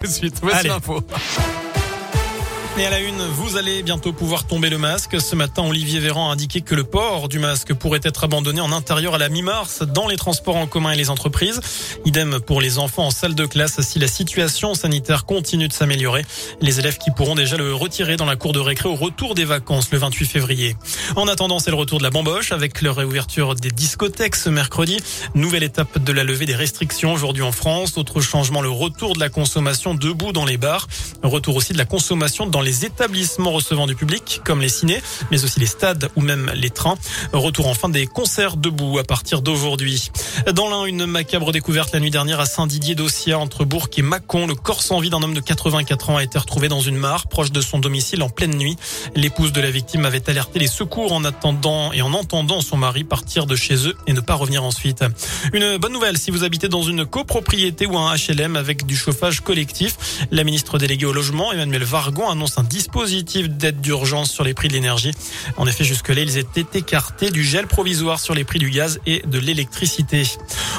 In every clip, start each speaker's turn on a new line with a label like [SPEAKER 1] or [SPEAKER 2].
[SPEAKER 1] Tout de suite, voici l'info.
[SPEAKER 2] Et à la une, vous allez bientôt pouvoir tomber le masque. Ce matin, Olivier Véran a indiqué que le port du masque pourrait être abandonné en intérieur à la mi-mars dans les transports en commun et les entreprises. Idem pour les enfants en salle de classe si la situation sanitaire continue de s'améliorer. Les élèves qui pourront déjà le retirer dans la cour de récré au retour des vacances le 28 février. En attendant, c'est le retour de la bamboche avec la réouverture des discothèques ce mercredi. Nouvelle étape de la levée des restrictions aujourd'hui en France. Autre changement, le retour de la consommation debout dans les bars. Retour aussi de la consommation dans les établissements recevant du public, comme les cinés, mais aussi les stades ou même les trains. Retour enfin des concerts debout à partir d'aujourd'hui. Dans l'un, une macabre découverte la nuit dernière à Saint-Didier-d'Ossia, entre Bourg et Mâcon. Le corps sans vie d'un homme de 84 ans a été retrouvé dans une mare proche de son domicile en pleine nuit. L'épouse de la victime avait alerté les secours en attendant et en entendant son mari partir de chez eux et ne pas revenir ensuite. Une bonne nouvelle si vous habitez dans une copropriété ou un HLM avec du chauffage collectif. La ministre déléguée au logement, Emmanuel Vargon, annonce un dispositif d'aide d'urgence sur les prix de l'énergie. En effet, jusque-là, ils étaient écartés du gel provisoire sur les prix du gaz et de l'électricité.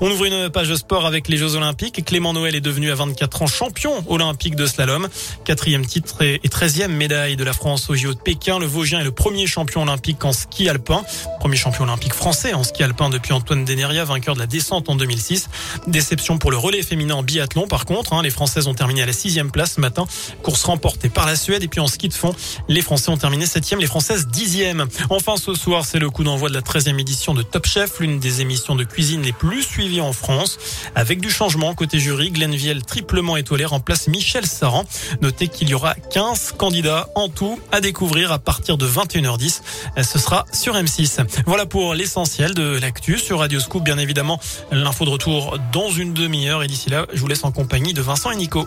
[SPEAKER 2] On ouvre une page sport avec les Jeux Olympiques. Clément Noël est devenu à 24 ans champion olympique de slalom. Quatrième titre et treizième médaille de la France au JO de Pékin. Le Vosgien est le premier champion olympique en ski alpin. Premier champion olympique français en ski alpin depuis Antoine Deneria, vainqueur de la descente en 2006. Déception pour le relais féminin en biathlon. Par contre, hein, les Françaises ont terminé à la sixième place ce matin. Course remportée par la Suède. Et puis en ski de fond, les Français ont terminé septième, les Françaises dixième. Enfin, ce soir, c'est le coup d'envoi de la 13e édition de Top Chef, l'une des émissions de cuisine les plus suivies en France. Avec du changement côté jury, Glenn Viel, triplement étoilé, remplace Michel Saran. Notez qu'il y aura 15 candidats en tout à découvrir à partir de 21h10. Ce sera sur M6. Voilà pour l'essentiel de l'actu sur Radio Scoop. Bien évidemment, l'info de retour dans une demi-heure. Et d'ici là, je vous laisse en compagnie de Vincent et Nico.